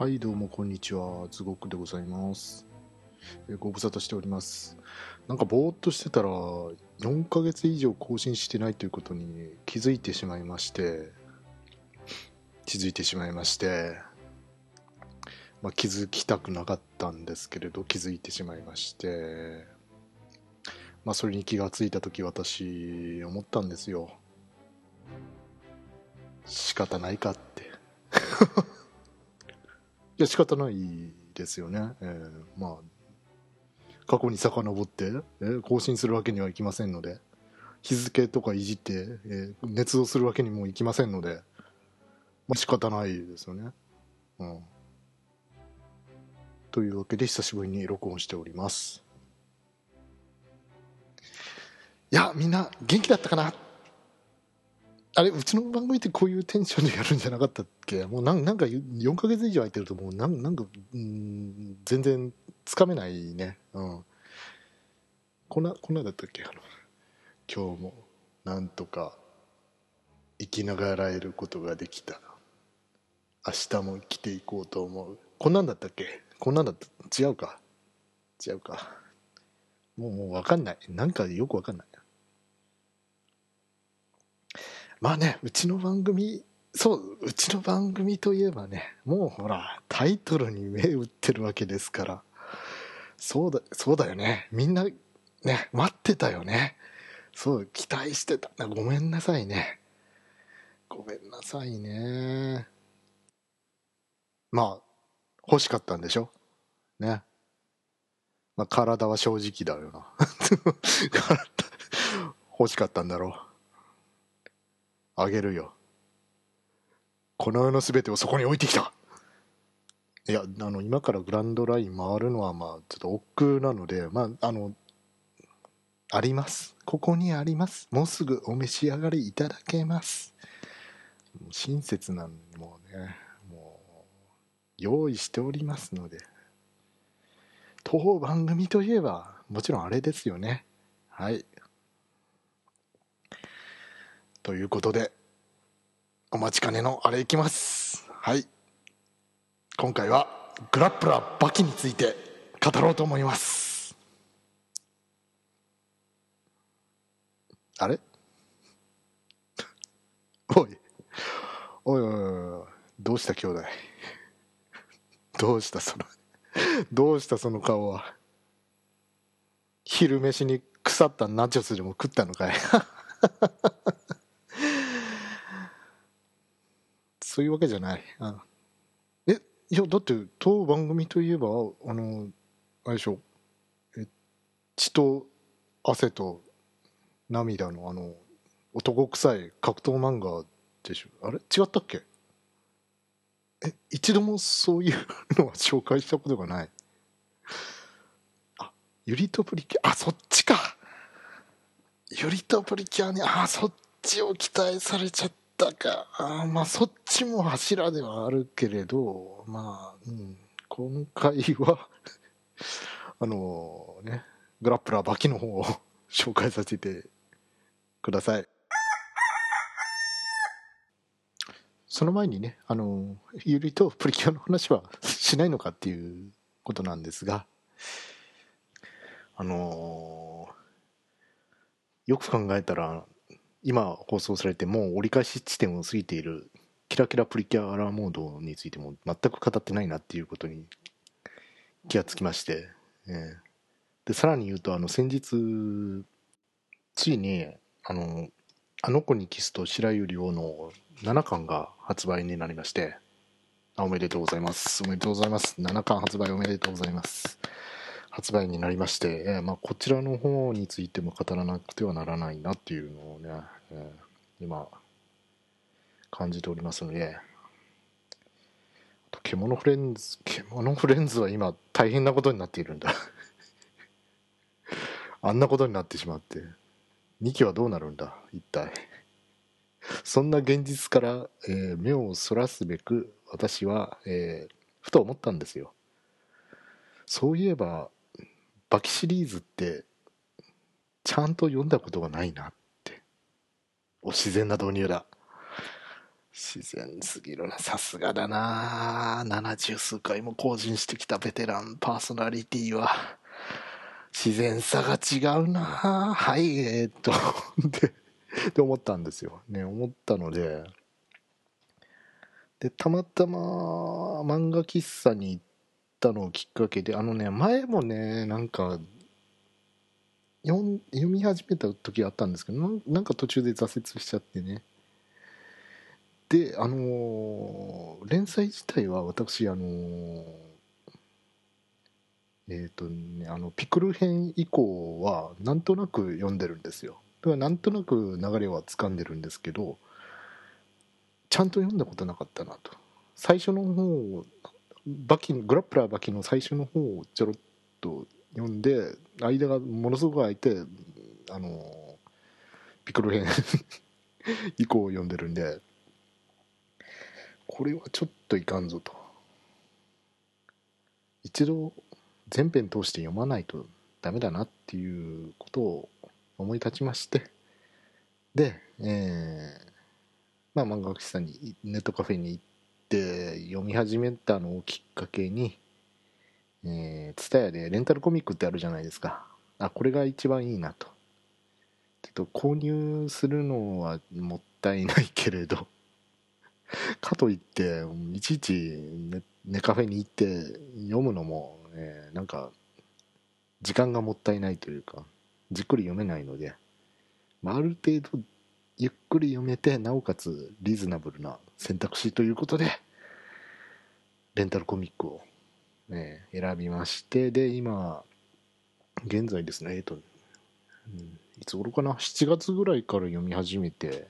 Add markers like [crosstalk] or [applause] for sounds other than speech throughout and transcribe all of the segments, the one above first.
はい、どうもこんにちは。ズゴックでございます。えご無沙汰しております。なんかぼーっとしてたら、4ヶ月以上更新してないということに気づいてしまいまして、気づいてしまいまして、まあ、気づきたくなかったんですけれど、気づいてしまいまして、まあ、それに気がついたとき私、思ったんですよ。仕方ないかって。や、仕方ないですよね。えーまあ、過去に遡って、えー更新するわけにはいきませんので、日付とかいじって、えー捏造するわけにもいきませんので、まあ仕方ないですよね。うん。というわけで、久しぶりに録音しております。いや、みんな元気だったかな？あれ、うちの番組ってこういうテンションでやるんじゃなかったっけ？[laughs] もうなんなんか4ヶ月以上空いてるともうなんなんか、うん、全然つかめないね。うん。こんな、こんなだったっけ？あの、今日もなんとか生きながらえることができた。明日も生きていこうと思う。こんなんだったっけ？こんなんだった違うか？違うか。もう、もうわかんない。なんかよくわかんない。まあね、うちの番組、そう、うちの番組といえばね、もうほら、タイトルに目打ってるわけですから、そうだ、そうだよね。みんな、ね、待ってたよね。そう、期待してた。ごめんなさいね。ごめんなさいね。まあ、欲しかったんでしょ？ね。まあ、体は正直だよな。[laughs] 欲しかったんだろう。あげるよ。この世の全てをそこに置いてきた。いや、あの、今からグランドライン回るのは、まあ、ちょっと億劫なので、まあ、あの、あります。ここにあります。もうすぐお召し上がりいただけます。親切なのにもうね、もう、用意しておりますので。当番組といえば、もちろんあれですよね。はい。ということで、お待ちかねのあれいきます。はい。今回は、グラップラーバキについて語ろうと思います。あれ？[laughs] おい。おいおいおい、どうした兄弟？どうしたその、どうしたその顔は？昼飯に腐ったナチョスでも食ったのかい？[laughs] そういうわけじゃない。あえ、いや、だって、当番組といえば、あの、あれでしょ、血と汗と涙の、あの、男臭い格闘漫画でしょ。あれ？違ったっけ？え、一度もそういうのは紹介したことがない。あ、ユリとプリキュア、あ、そっちか。ユリとプリキュアね、あ、そっちを期待されちゃったか。あまあ、そっちも柱ではあるけれど、まあ、うん、今回は、[laughs] あのね、グラップラーバキの方を [laughs] 紹介させてください。その前にね、あの、ユリとプリキュアの話はしないのかっていうことなんですが、あのよく考えたら、今放送されてもう折り返し地点を過ぎているキラキラプリキュアラーモードについても全く語ってないなっていうことに気がつきまして、えーで、さらに言うと、あの、先日、ついに、あの、あの子にキスと白百合をの7巻が発売になりまして、あおめでとうございます。おめでとうございます。7巻発売おめでとうございます。発売になりまして、えーまあ、こちらの方についても語らなくてはならないなっていうのをね、えー今、感じておりますので、獣フレンズ、獣フレンズは今大変なことになっているんだ。[laughs] あんなことになってしまって、2期はどうなるんだ、一体。そんな現実から、えー目をそらすべく、私は、えーふと思ったんですよ。そういえば、バキシリーズって、ちゃんと読んだことがないなって。お自然な導入だ。自然すぎるな。さすがだな。70数回も更新してきたベテランパーソナリティは。自然さが違うな。はいえー、っと。[laughs] でって思ったんですよ。ね思ったので。でたまたま漫画喫茶に行ったのをきっかけであのね前もねなんか読み始めた時あったんですけどなんか途中で挫折しちゃってね。であのー、連載自体は私あのー、えっ、ー、とねあのピクル編以降はなんとなく読んでるんですよ。だからなんとなく流れは掴んでるんですけどちゃんと読んだことなかったなと。最初の方バキグラップラーバキの最初の方をちょろっと読んで間がものすごく空いてあのピクル編 [laughs] 以降を読んでるんでこれはちょっといかんぞと。一度全編通して読まないとダメだなっていうことを思い立ちましてで、えー、まあ漫画喫茶にネットカフェに行って読み始めたのをきっかけにえー、ツタヤでレンタルコミックってあるじゃないですか。あこれが一番いいなと。ちょっと購入するのはもったいないけれど。[laughs] かといっていちいちネネカフェに行って読むのも、えー、なんか時間がもったいないというかじっくり読めないので、まあ、ある程度ゆっくり読めてなおかつリーズナブルな選択肢ということでレンタルコミックをね、選びましてで今現在ですねえっと、うん、いつ頃かな？7月ぐらいから読み始めて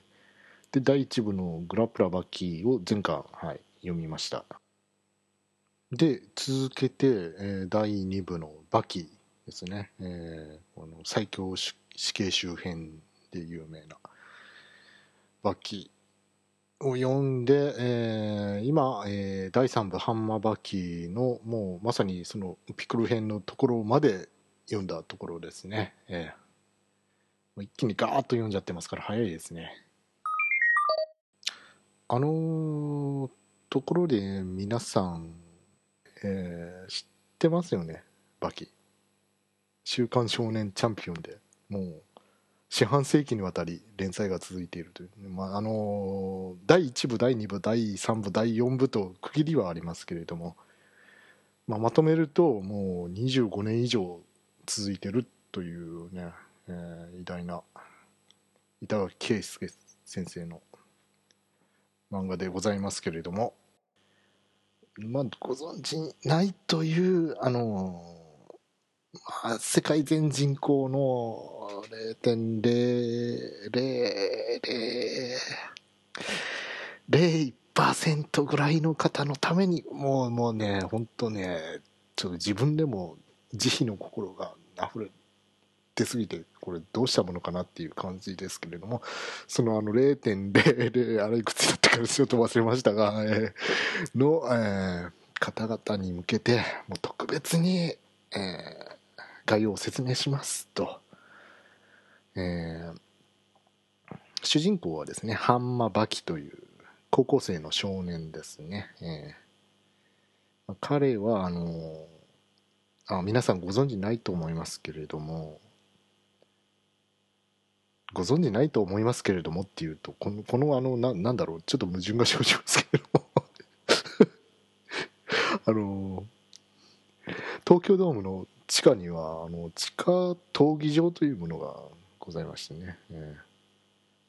で第1部の「グラプラバキー」を全巻、はい、読みました。で続けて、えー、第2部の「バキ」ですね、えー、この最強死刑囚編で有名な。バキを読んで、えー、今、えー、第3部ハンマーバキのもうまさにそのピクル編のところまで読んだところですね、えー、一気にガーッと読んじゃってますから早いですね。あの、ところで皆さん、えー、知ってますよね？バキ週刊少年チャンピオンで。もう四半世紀にわたり連載が続いているという、まあ、あの第1部第2部第3部第4部と区切りはありますけれども、まあ、まとめるともう25年以上続いてるというね、えー、偉大な板垣圭介先生の漫画でございますけれども、まあ、ご存知ないというあのまあ、世界全人口の0.0001%ぐらいの方のためにもうもうね本当ねちょっと自分でも慈悲の心が溢れてすぎてこれどうしたものかなっていう感じですけれどもそのあの0.00あれいくつだったかちょっと忘れましたが、えー、の、えー、方々に向けてもう特別に、えー概要を説明しますと、えー、主人公はですねハンマ・バキという高校生の少年ですね、えー、彼はあのあ皆さんご存知ないと思いますけれどもご存知ないと思いますけれどもっていうとこのこのあのななんだろうちょっと矛盾が生じますけれども。[laughs] あの東京ドームの地下にはあの地下闘技場というものがございましてね、えー、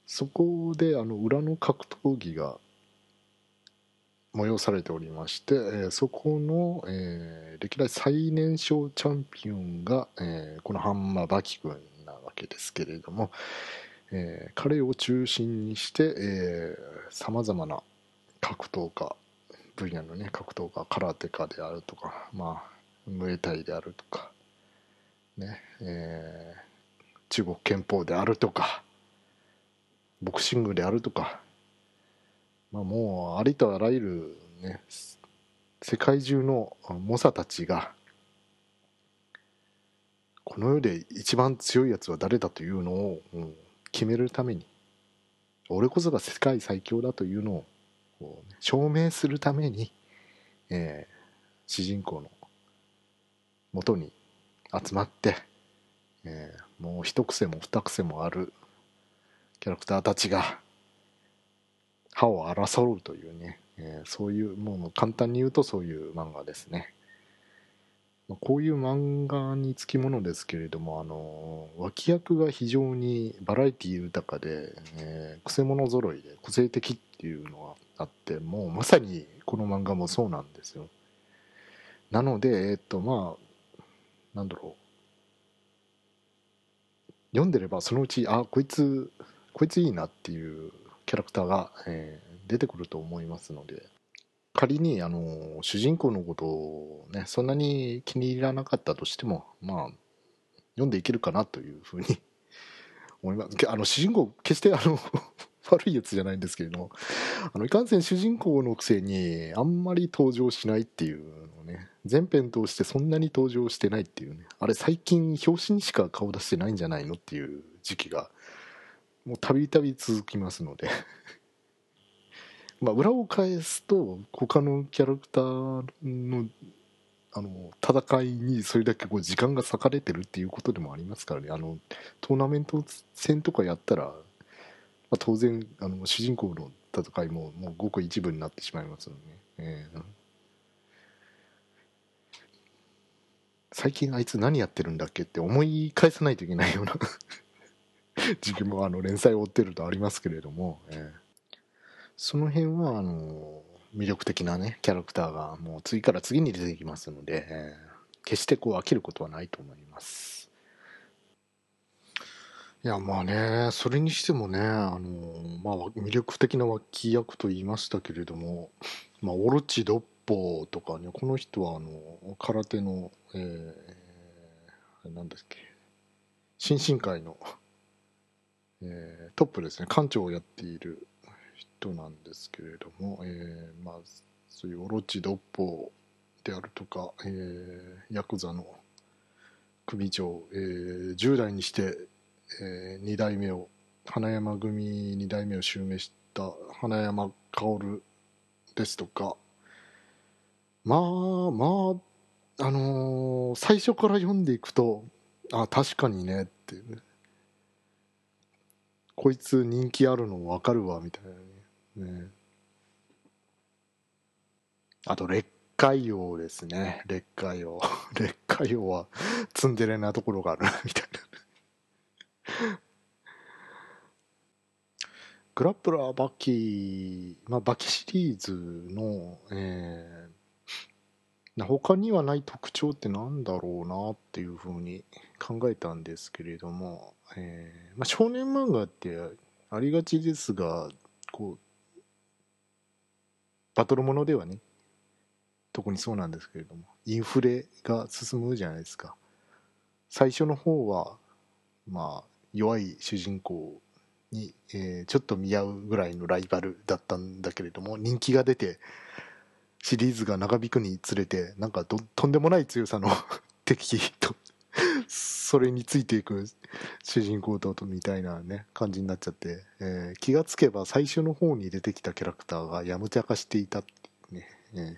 そこであの裏の格闘技が催されておりまして、えー、そこの、えー、歴代最年少チャンピオンが、えー、このハンマーバキ君なわけですけれども、えー、彼を中心にしてさまざまな格闘家分野のね格闘家空手家であるとかまあムエタイであるとかねえー、中国憲法であるとかボクシングであるとか、まあ、もうありとあらゆる、ね、世界中の猛者たちがこの世で一番強いやつは誰だというのを、うん、決めるために俺こそが世界最強だというのをう、ね、証明するために、えー、主人公の元に集まって、えー、もう一癖も二癖もあるキャラクターたちが歯を争うというね、えー、そういうもう簡単に言うとそういう漫画ですね。まあこういう漫画につきものですけれども、あの脇役が非常にバラエティ豊かで、えー、くせ者揃いで個性的っていうのがあってもうまさにこの漫画もそうなんですよなのでえっとまあなんだろう。読んでればそのうちあこいつこいついいなっていうキャラクターが、えー、出てくると思いますので。仮にあの主人公のことをねそんなに気に入らなかったとしてもまあ読んでいけるかなというふうに [laughs] 思います。あの主人公決してあの [laughs] 悪いやつじゃないんですけれどもあのいかんせん主人公のくせにあんまり登場しないっていう全編通してそんなに登場してないっていうね。あれ最近表紙にしか顔出してないんじゃないのっていう時期がもうたびたび続きますので。[laughs] まあ、裏を返すと他のキャラクターのあの戦いにそれだけこう時間が割かれてるっていうことでもありますからね。あのトーナメント戦とかやったら、まあ、当然あの主人公の戦いももうごく一部になってしまいますので、ね、えー、最近あいつ何やってるんだっけって思い返さないといけないような時期もあの連載を追ってるとありますけれども、えーその辺はあの魅力的なねキャラクターがもう次から次に出てきますので、えー、決してこう飽きることはないと思います。いやまあねそれにしてもねあの、まあ、魅力的な脇役と言いましたけれども、まあ、オロチドッポとかねこの人はあの空手の、えー、何ですっけ。新進会の、えー、トップですね。館長をやっている人なんですけれども、えー、まあそういうオロチドッポであるとか、えー、ヤクザの組長、えー、10代にして、えー、2代目を花山組2代目を襲名した花山薫ですとかまあまああのー、最初から読んでいくとあ確かにねってこいつ人気あるの分かるわみたいなね。ね、あと劣化王ですね。劣化王 [laughs] 劣化王はツンデレなところがあるみたいな。グラップラーバキまあバキシリーズの、えー、他にはない特徴ってなんだろうなっていうふうに考えたんですけれども、えーまあ、少年漫画ってありがちですがこうバトルものではね特にそうなんですけれどもインフレが進むじゃないですか。最初の方はまあ弱い主人公に、えー、ちょっと見合うぐらいのライバルだったんだけれども人気が出てシリーズが長引くにつれてなんかとんでもない強さの [laughs] 敵とそれについていく主人公とみたいなね感じになっちゃって、えー、気がつけば最初の方に出てきたキャラクターがやむちゃかしていたってね、えー、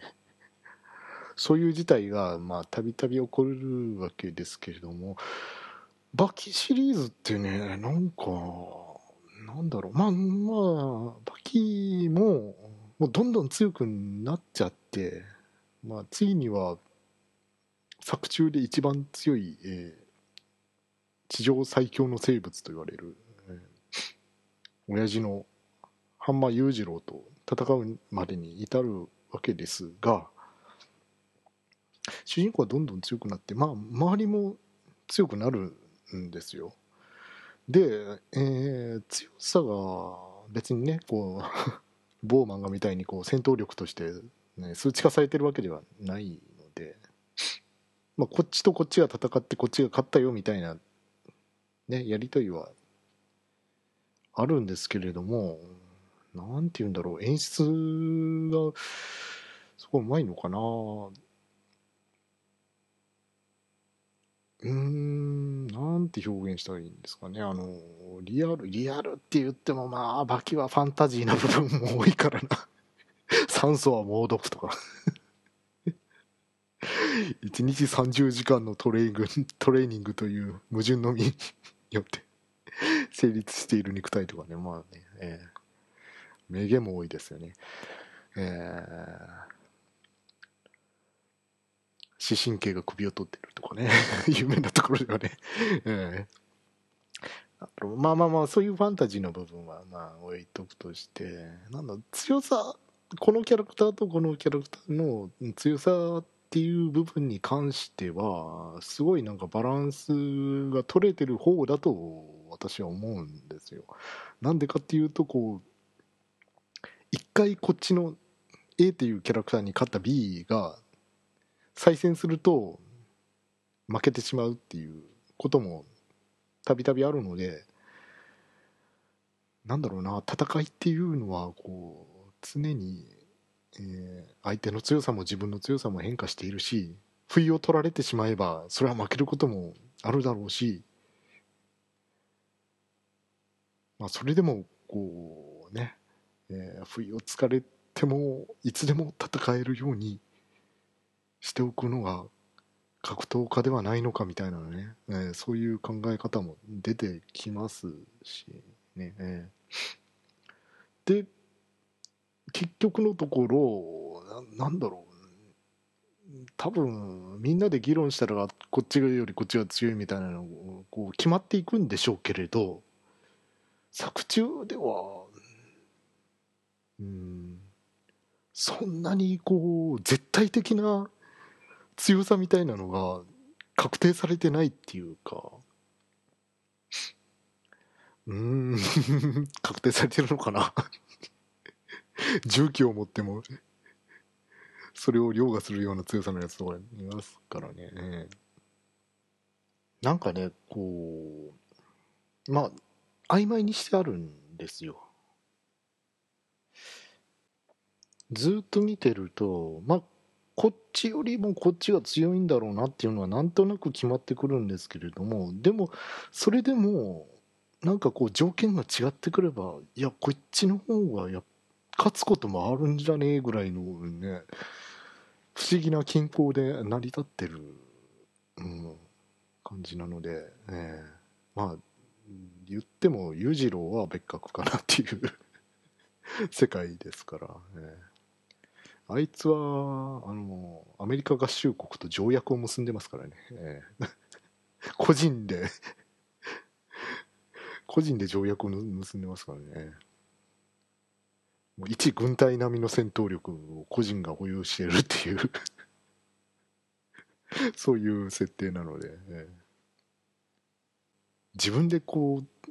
そういう事態がまあたびたび起こるわけですけれどもバキシリーズってねなんかなんだろう。まあまあバキももうどんどん強くなっちゃってまあついには作中で一番強い、えー、地上最強の生物と言われる、えー、親父の半間裕次郎と戦うまでに至るわけですが主人公はどんどん強くなってまあ周りも強くなるんですよ。で、えー、強さが別にねこう某漫画みたいにこう戦闘力として、ね、数値化されてるわけではないのでまあ、こっちとこっちが戦ってこっちが勝ったよみたいな、ね、やり取りはあるんですけれども、何て言うんだろう、演出が、すごいうまいのかな。うーん、なんて表現したらいいんですかね。あの、リアル、リアルって言ってもまあ、バキはファンタジーな部分も多いからな。[laughs] 酸素は猛毒とか。[laughs] 1日30時間のトレーニングトレーニングという矛盾のみによって成立している肉体とかね。まあね、えー、名言も多いですよね。えー視神経が首を取ってるとかね。[laughs] 有名なところではね、[laughs] えー、まあまあまあそういうファンタジーの部分はまあ置いとくとしてなんだ強さこのキャラクターとこのキャラクターの強さっていう部分に関してはすごいなんかバランスが取れてる方だと私は思うんですよ。なんでかっていうとこう一回こっちの A っていうキャラクターに勝った B が再戦すると負けてしまうっていうこともたびたびあるのでなんだろうな戦いっていうのはこう常に、えー、相手の強さも自分の強さも変化しているし不意を取られてしまえばそれは負けることもあるだろうし、まあ、それでもこうね、えー、不意をつかれてもいつでも戦えるようにしておくのが格闘家ではないのかみたいなね、えー、そういう考え方も出てきますしね、えー、で結局のところななんだろう。多分みんなで議論したらこっちよりこっちが強いみたいなのこう決まっていくんでしょうけれど作中ではうんそんなにこう絶対的な強さみたいなのが確定されてないっていうか。うん。[laughs] 確定されてるのかな？重機を持っても。それを凌駕するような強さのやつとかいますからね。なんかねこうまあ曖昧にしてあるんですよ。ずっと見てるとまあこっちよりもこっちが強いんだろうなっていうのはなんとなく決まってくるんですけれどもでもそれでもなんかこう条件が違ってくればいやこっちの方がや勝つこともあるんじゃねえぐらいのね不思議な均衡で成り立ってる、うん、感じなので、え、まあ言っても裕次郎は別格かなっていう [laughs] 世界ですから、えーあいつは、あの、アメリカ合衆国と条約を結んでますからね。えー、[laughs] 個人で [laughs] 個人で条約を結んでますからね。もう一軍隊並みの戦闘力を個人が保有しているっていう [laughs] そういう設定なので、えー、自分でこう、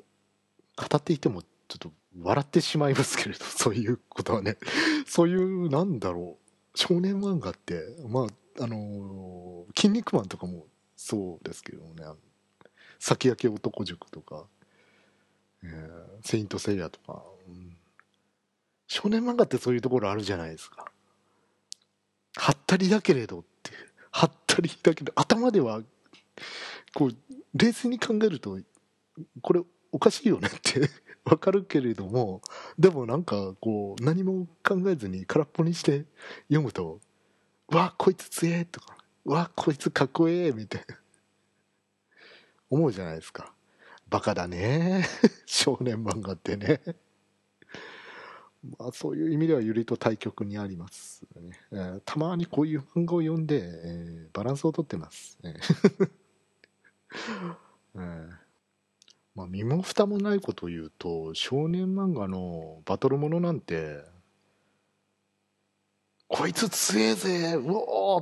語っていてもちょっと笑ってしまいますけれど、[laughs] そういうことはね。そういう、なんだろう。少年漫画って、まあ、あのー、筋肉マンとかもそうですけどね。先焼け男塾とか、えー、セイントセイヤとか、うん、少年漫画ってそういうところあるじゃないですか。はったりだけれどって、はったりだけど、頭では、こう、冷静に考えると、これおかしいよねって [laughs] わかるけれどもでもなんかこう何も考えずに空っぽにして読むと「わこいつ強え」とか「わこいつかっこええ」みたいな。思うじゃないですか。バカだね。[laughs] 少年漫画ってね。まあそういう意味ではゆりと対極にありますね、えー、たまにこういう漫画を読んで、えー、バランスをとってます、[laughs] えーまあ、身も蓋もないことを言うと少年漫画のバトルものなんてこいつ強えぜうお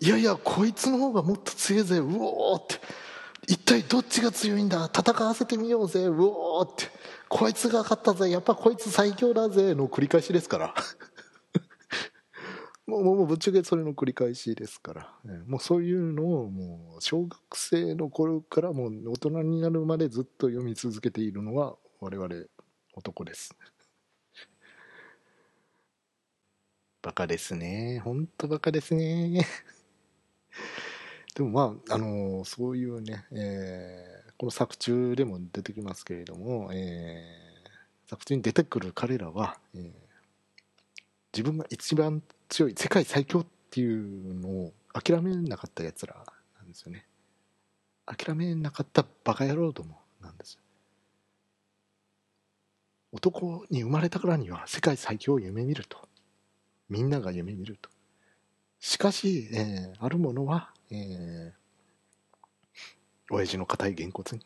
ーいやいやこいつの方がもっと強えぜうおーって一体どっちが強いんだ戦わせてみようぜうおーってこいつが勝ったぜやっぱこいつ最強だぜの繰り返しですから。もうもうぶっちゃけそれの繰り返しですから、ね、もうそういうのをもう小学生の頃からもう大人になるまでずっと読み続けているのが我々男です。[laughs] バカですね。ほんとバカですね。[laughs] でもまあ、あのそういうね、えー、この作中でも出てきますけれども、えー、作中に出てくる彼らは、えー自分が一番強い世界最強っていうのを諦めなかったやつらなんですよね。諦めなかったバカ野郎どもなんです男に生まれたからには世界最強を夢見ると。みんなが夢見ると。しかし、えー、あるものは、えー、親父の硬いげんこつに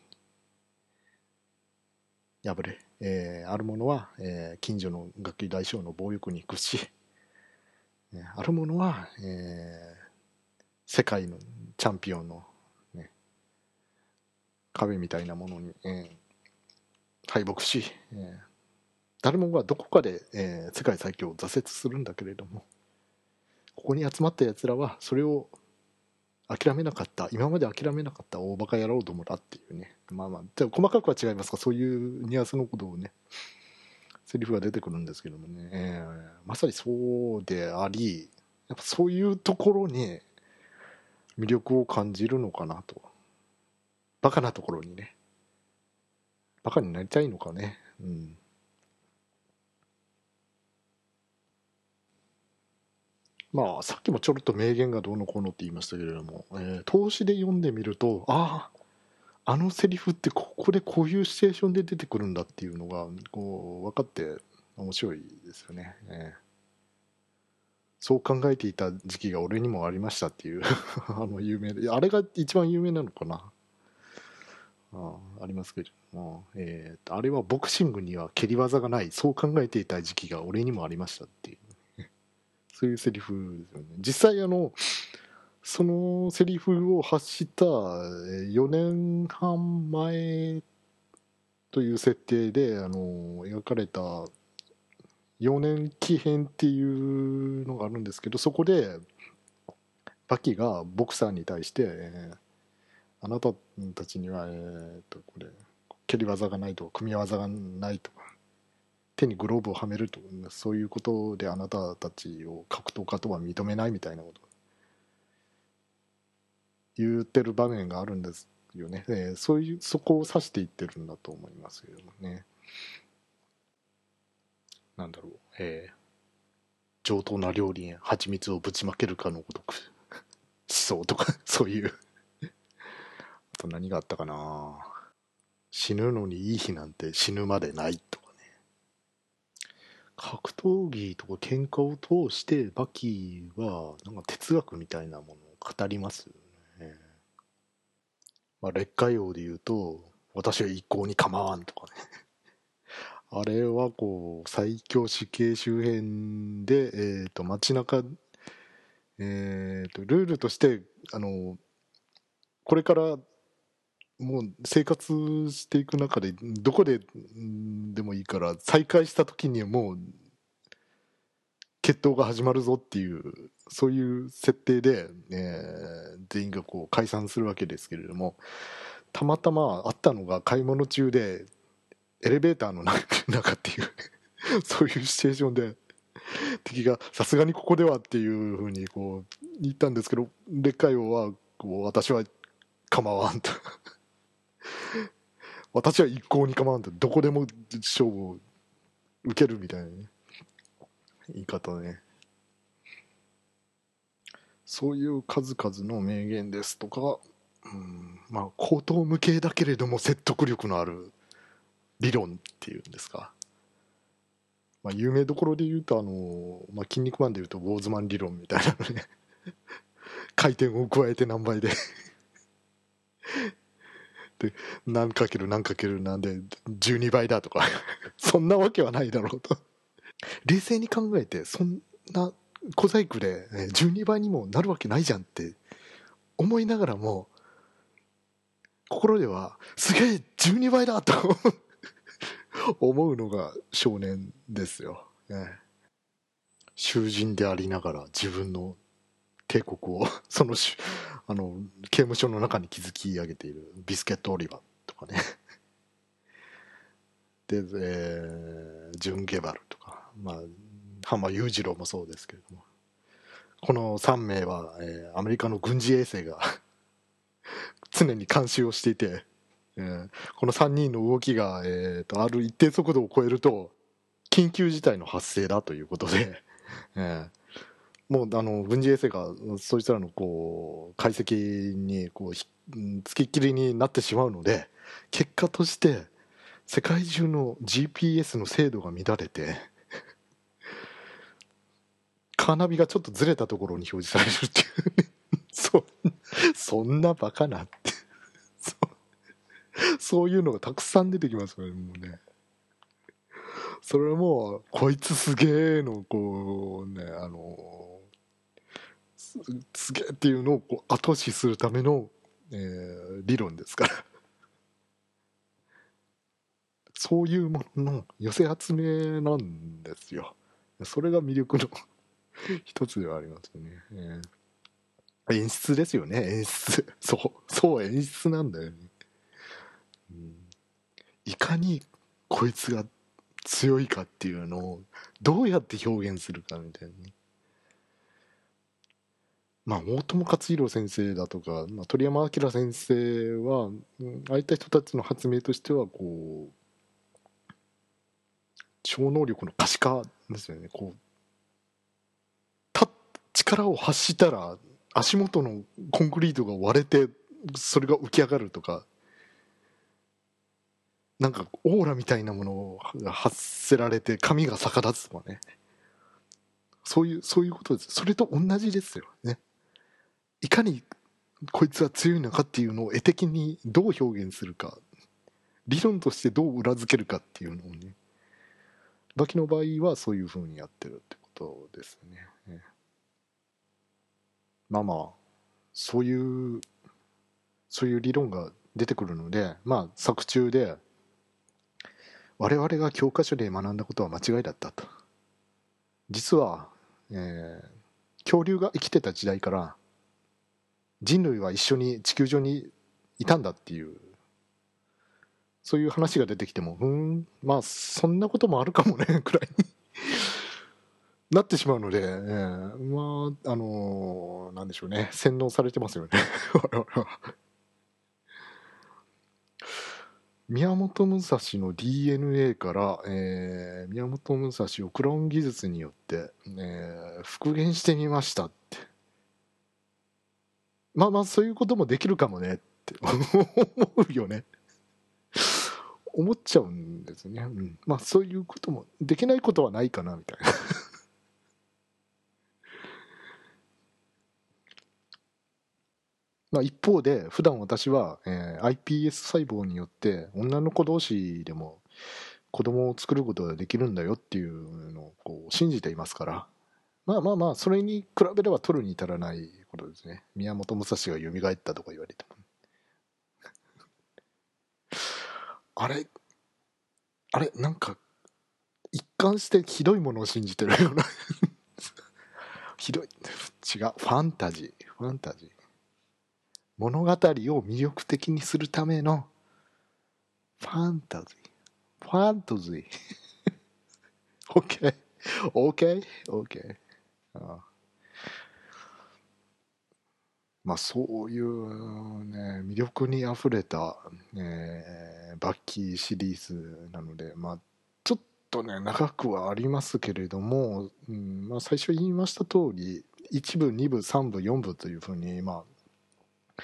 破れ、えー、あるものは、えー、近所の楽器大将の暴力に屈し、えー、あるものは、えー、世界のチャンピオンの、ね、壁みたいなものに、えー、敗北し、えー、誰もがどこかで、えー、世界最強を挫折するんだけれどもここに集まったやつらはそれを諦めなかった今まで諦めなかった大バカ野郎どもだっていうね。まあまあ細かくは違いますがそういうニュアンスのことをね。セリフが出てくるんですけどもね、えー、まさにそうでありやっぱそういうところに魅力を感じるのかなと。バカなところにね。バカになりたいのかね。うん。まあ、さっきもちょろっと名言がどうのこうのって言いましたけれども、えー、投資で読んでみると、ああ、あのセリフってここでこういうシチュエーションで出てくるんだっていうのが、こう、分かって面白いですよね。えー、そう考えていた時期が俺にもありましたっていう [laughs] あの、有名で、あれが一番有名なのかな。あありますけども、えー、あれはボクシングには蹴り技がない、そう考えていた時期が俺にもありましたっていう。そういうセリフですよね。実際あの、そのセリフを発した4年半前という設定であの描かれた4年期編っていうのがあるんですけどそこでバキがボクサーに対して、えー、あなたたちには、えー、とこれ蹴り技がないとか組み技がないとか手にグローブをはめるとそういうことであなたたちを格闘家とは認めないみたいなこと言ってる場面があるんですよね、えー、そういうそこを指していってるんだと思いますけどもね。なんだろう。えー、上等な料理に蜂蜜をぶちまけるかのごとく思想とか [laughs] そういう。あと何があったかな。死ぬのにいい日なんて死ぬまでないと格闘技とか喧嘩を通してバキはなんか哲学みたいなものを語りますよね。まあ、劣化用で言うと、私は一向に構わんとかね。[laughs] あれはこう、最強死刑周辺で、えっ、ー、と、街中、えっ、ー、と、ルールとして、あの、これからもう生活していく中でどこででもいいから再会した時にはもう決闘が始まるぞっていうそういう設定で、えー、全員がこう解散するわけですけれどもたまたまあったのが買い物中でエレベーターの [laughs] 中っていう [laughs] そういうシチュエーションで敵がさすがにここではっていうふうにこう言ったんですけど劣化王はこう私は構わんと。私は一向に構わんとどこでも勝負を受けるみたいなね。言い方ね。そういう数々の名言ですとか、うん、まあ口頭無形だけれども説得力のある理論っていうんですか、まあ、有名どころで言うとあの、まあ、筋肉マンで言うとウォーズマン理論みたいなのね。回転を加えて何倍で。で何かける何かけるなんで12倍だとか。[laughs] そんなわけはないだろうと。冷静に考えてそんな小細工で12倍にもなるわけないじゃんって思いながらも心ではすげえ12倍だと。[laughs] 思うのが少年ですよ、ね、囚人でありながら自分の帝国をそのあの刑務所の中に築き上げているビスケット・オリバーとかね。[laughs] で、えー、ジュン・ゲバルとか、まあ、浜裕次郎もそうですけれども。この3名は、えー、アメリカの軍事衛星が [laughs] 常に監視をしていて、えー、この3人の動きが、えーと、ある一定速度を超えると緊急事態の発生だということで [laughs] ええもうあの軍事衛星がそいつらのこう解析にこうひつきっきりになってしまうので結果として世界中の GPS の精度が乱れて [laughs] カーナビがちょっとずれたところに表示されるっていう [laughs] そそんなバカなって。[laughs] そう。そういうのがたくさん出てきますからねもうね。それはもうこいつすげえのこうねあのすげえっていうのをこう後押しするための、えー理論ですから。そういうものの寄せ集めなんですよ。それが魅力の [laughs] 一つではありますよね、えー。演出ですよね。演出。そう。そう演出なんだよね、うん。いかにこいつが強いかっていうのをどうやって表現するかみたいなね。まあ大友克洋先生だとか、まあ、鳥山明先生はうんああいった人たちの発明としてはこう超能力の可視化ですよね。こうた力を発したら足元のコンクリートが割れてそれが浮き上がるとかなんかオーラみたいなものが発せられて髪が逆立つとかね。そういうそういうことです。それと同じですよね。いかにこいつは強いのかっていうのを絵的にどう表現するか理論としてどう裏付けるかっていうのをねバキの場合はそういうふうにやってるってことですね。まあまあそういうそういう理論が出てくるのでまあ作中で我々が教科書で学んだことは間違いだったと。実は、えー恐竜が生きてた時代から人類は一緒に地球上にいたんだっていうそういう話が出てきてもうんまあそんなこともあるかもね [laughs] くらいになってしまうので、えーまああのーなんでしょうね。洗脳されてますよね。[laughs] 宮本武蔵の DNA から、えー宮本武蔵をクローン技術によって、えー復元してみましたって。まあまあそういうこともできるかもねって [laughs] 思うよね。思っちゃうんですね、うん、まあそういうこともできないことはないかなみたいな。[laughs] まあ一方で普段私は、えー iPS 細胞によって女の子同士でも子供を作ることができるんだよっていうのをこう信じていますから。まあまあまあそれに比べれば取るに至らないことですね。宮本武蔵が蘇ったとか言われても。[laughs] あれあれなんか一貫してひどいものを信じてるような。[laughs] ひどい。違う。ファンタジー。ファンタジー。物語を魅力的にするための。ファンタジー。ファンタジー。OK OK OK ああ。まあそういうね魅力にあふれた、ね、バッキーシリーズなのでまあちょっとね長くはありますけれども、うんまあ、最初言いました通り1部2部3部4部というふうにまあ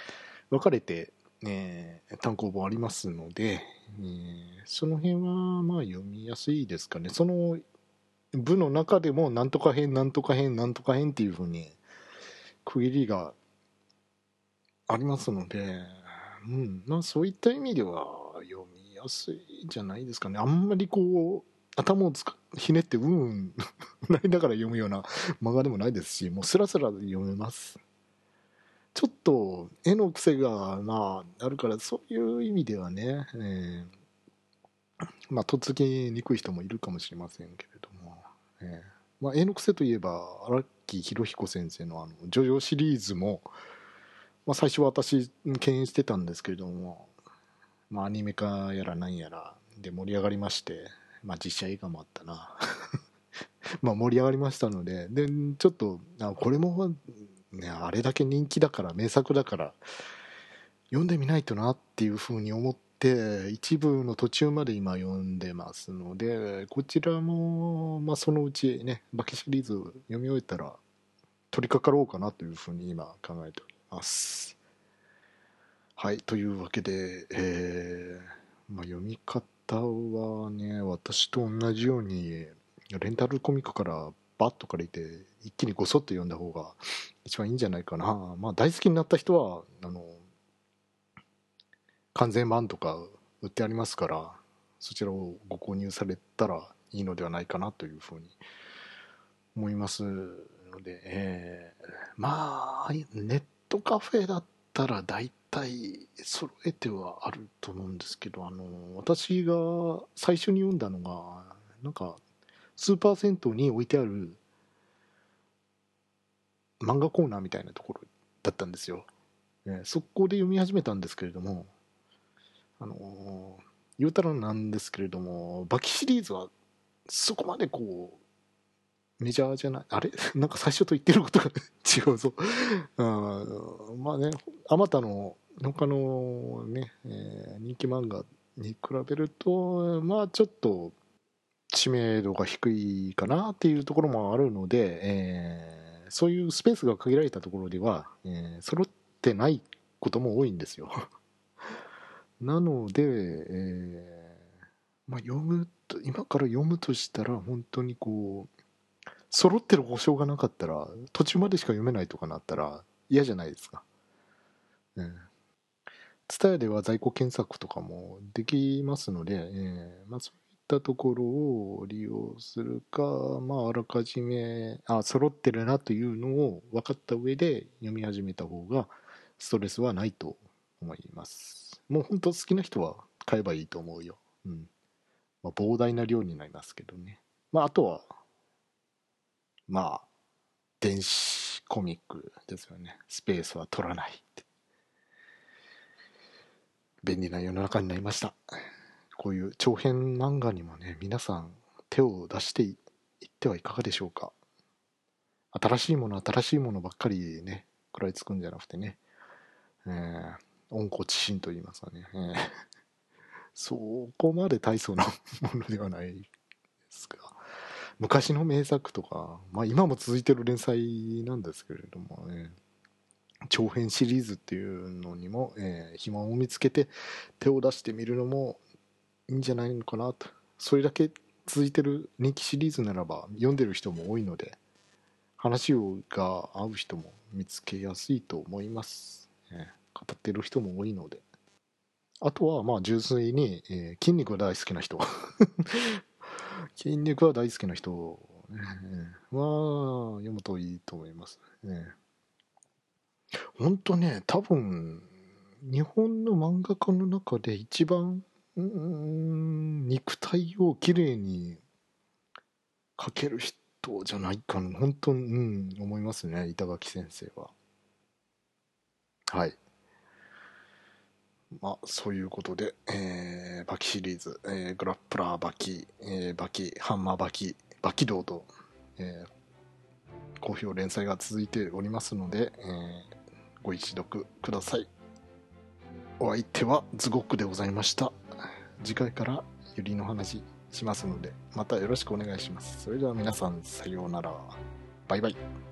分かれて、ね、単行本ありますので、えーその辺はまあ読みやすいですかね。その部の中でもなんとか編なんとか編なんとか編っていうふうに区切りがありますので、うんまあ、そういった意味では読みやすいじゃないですかね。あんまりこう頭をひねってうんうん [laughs] なりながら読むような漫画でもないですしもうスラスラ読めます。ちょっと絵の癖がまああるからそういう意味ではね、えーまあとっつきにくい人もいるかもしれませんけれども、えーまあ、絵の癖といえば荒木博彦先生のあの「ジョジョ」シリーズも、まあ、最初は私敬遠してたんですけれども、まあ、アニメ化やらなんやらで盛り上がりまして、まあ、実写映画もあったな。[laughs] まあ盛り上がりましたのででちょっとあこれも、ね、あれだけ人気だから名作だから読んでみないとなっていうふうに思って一部の途中まで今読んでますのでこちらも、まあ、そのうちねバキシリーズ読み終えたら取り掛かろうかなというふうに今考えております。はいというわけで、えーまあ、読み方はね私と同じようにレンタルコミックからバッと借りて一気にごそっと読んだ方が一番いいんじゃないかな。まあ大好きになった人はあの完全版とか売ってありますからそちらをご購入されたらいいのではないかなというふうに思いますので、えー、まあネットカフェだったら大体揃えてはあると思うんですけどあの私が最初に読んだのがなんかスーパー銭湯に置いてある漫画コーナーみたいなところだったんですよ。えー、そこで読み始めたんですけれどもあの、言うたらなんですけれども、バキシリーズはそこまでこう、メジャーじゃない、あれ？[laughs] なんか最初と言ってることが [laughs] 違うぞ。あまあね、あまたの他のね、えー、人気漫画に比べると、まあちょっと知名度が低いかなっていうところもあるので、えー、そういうスペースが限られたところでは、えー、揃ってないことも多いんですよ。[laughs] なので、えー、まあ、読むと、今から読むとしたら、本当にこう、揃ってる保証がなかったら、途中までしか読めないとかなったら嫌じゃないですか。うん。ツタヤでは在庫検索とかもできますので、えー、まあ、そういったところを利用するか、まあ、あらかじめ、あ、揃ってるなというのを分かった上で読み始めた方が、ストレスはないと思います。もう本当好きな人は買えばいいと思うよ。うん。まあ、膨大な量になりますけどね。まあ、あとは、まあ、電子コミックですよね。スペースは取らないって。便利な世の中になりました。こういう長編漫画にもね、皆さん手を出していってはいかがでしょうか。新しいもの、新しいものばっかりね、食らいつくんじゃなくてね、えー温故知新と言いますかね、えー、そこまで大層なものではないですが昔の名作とか、まあ、今も続いてる連載なんですけれどもね長編シリーズっていうのにも、えー、暇を見つけて手を出してみるのもいいんじゃないのかなとそれだけ続いてる人気シリーズならば読んでる人も多いので話をが合う人も見つけやすいと思います。えー語ってる人も多いので。あとは、まあ、純粋に、えー、筋肉が大好きな人。[laughs] [laughs] 筋肉が大好きな人、は、読むといいと思います。ね、本当ね、多分、日本の漫画家の中で一番、うん、肉体をきれいに描ける人じゃないかな。本当、うん、思いますね、板垣先生は。はい。まあ、そういうことで、えー、バキシリーズ、えー、グラップラーバキ、えー、バキ、ハンマーバキ、バキドーと、えー、好評連載が続いておりますので、えー、ご一読ください。お相手はズゴックでございました。次回からユリの話しますので、またよろしくお願いします。それでは皆さん、さようなら。バイバイ。